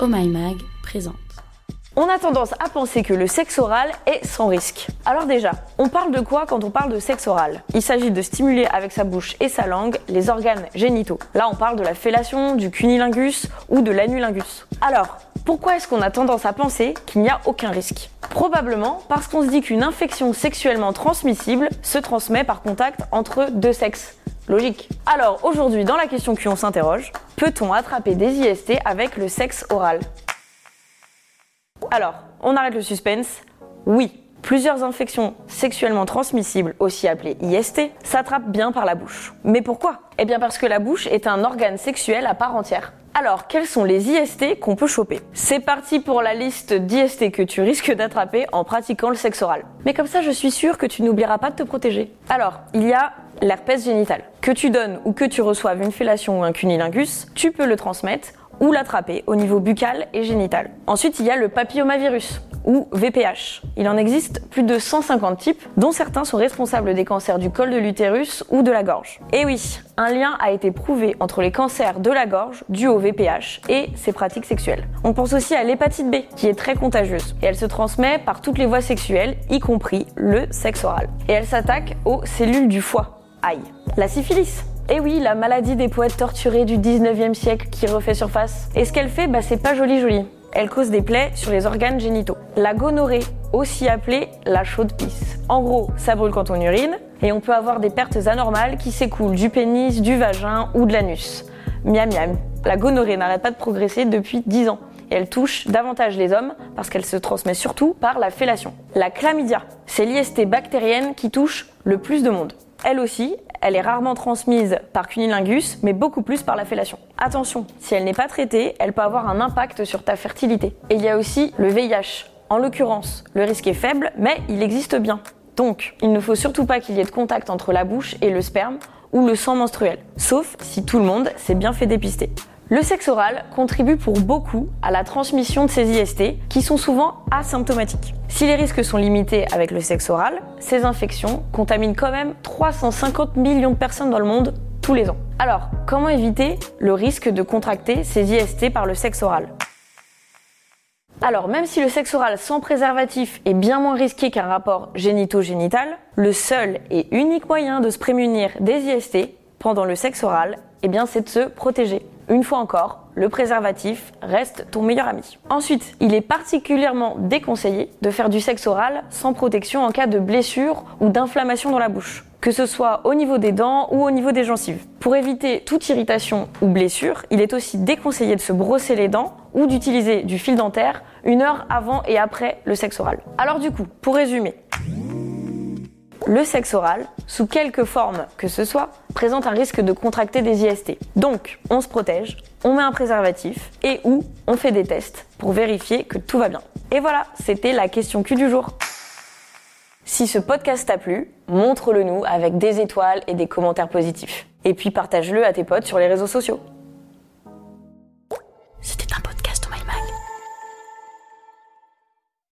Oh présente. On a tendance à penser que le sexe oral est sans risque. Alors déjà, on parle de quoi quand on parle de sexe oral? Il s'agit de stimuler avec sa bouche et sa langue les organes génitaux. Là, on parle de la fellation, du cunilingus ou de l'anulingus. Alors, pourquoi est-ce qu'on a tendance à penser qu'il n'y a aucun risque? Probablement parce qu'on se dit qu'une infection sexuellement transmissible se transmet par contact entre deux sexes. Logique. Alors aujourd'hui, dans la question Q, on s'interroge peut-on attraper des IST avec le sexe oral? Alors, on arrête le suspense. Oui, plusieurs infections sexuellement transmissibles, aussi appelées IST, s'attrapent bien par la bouche. Mais pourquoi? Eh bien parce que la bouche est un organe sexuel à part entière. Alors, quels sont les IST qu'on peut choper? C'est parti pour la liste d'IST que tu risques d'attraper en pratiquant le sexe oral. Mais comme ça, je suis sûre que tu n'oublieras pas de te protéger. Alors, il y a l'herpès génital. Que tu donnes ou que tu reçoives une fellation ou un cunilingus, tu peux le transmettre ou l'attraper au niveau buccal et génital. Ensuite, il y a le papillomavirus ou VPH. Il en existe plus de 150 types, dont certains sont responsables des cancers du col de l'utérus ou de la gorge. Et oui, un lien a été prouvé entre les cancers de la gorge dus au VPH et ses pratiques sexuelles. On pense aussi à l'hépatite B, qui est très contagieuse, et elle se transmet par toutes les voies sexuelles, y compris le sexe oral. Et elle s'attaque aux cellules du foie. Aïe. La syphilis, et oui, la maladie des poètes torturés du 19e siècle qui refait surface. Et ce qu'elle fait, bah c'est pas joli joli. Elle cause des plaies sur les organes génitaux. La gonorrhée, aussi appelée la chaude pisse. En gros, ça brûle quand on urine et on peut avoir des pertes anormales qui s'écoulent du pénis, du vagin ou de l'anus. Miam miam. La gonorrhée n'arrête pas de progresser depuis 10 ans et elle touche davantage les hommes parce qu'elle se transmet surtout par la fellation. La chlamydia, c'est l'IST bactérienne qui touche le plus de monde. Elle aussi, elle est rarement transmise par cunilingus, mais beaucoup plus par la fellation. Attention, si elle n'est pas traitée, elle peut avoir un impact sur ta fertilité. Et il y a aussi le VIH. En l'occurrence, le risque est faible, mais il existe bien. Donc, il ne faut surtout pas qu'il y ait de contact entre la bouche et le sperme ou le sang menstruel, sauf si tout le monde s'est bien fait dépister. Le sexe oral contribue pour beaucoup à la transmission de ces IST qui sont souvent asymptomatiques. Si les risques sont limités avec le sexe oral, ces infections contaminent quand même 350 millions de personnes dans le monde tous les ans. Alors, comment éviter le risque de contracter ces IST par le sexe oral? Alors, même si le sexe oral sans préservatif est bien moins risqué qu'un rapport génito-génital, le seul et unique moyen de se prémunir des IST pendant le sexe oral, eh bien, c'est de se protéger. Une fois encore, le préservatif reste ton meilleur ami. Ensuite, il est particulièrement déconseillé de faire du sexe oral sans protection en cas de blessure ou d'inflammation dans la bouche, que ce soit au niveau des dents ou au niveau des gencives. Pour éviter toute irritation ou blessure, il est aussi déconseillé de se brosser les dents ou d'utiliser du fil dentaire une heure avant et après le sexe oral. Alors du coup, pour résumer, le sexe oral, sous quelque forme que ce soit, présente un risque de contracter des IST. Donc, on se protège, on met un préservatif et ou on fait des tests pour vérifier que tout va bien. Et voilà, c'était la question Q du jour. Si ce podcast t'a plu, montre-le nous avec des étoiles et des commentaires positifs. Et puis partage-le à tes potes sur les réseaux sociaux.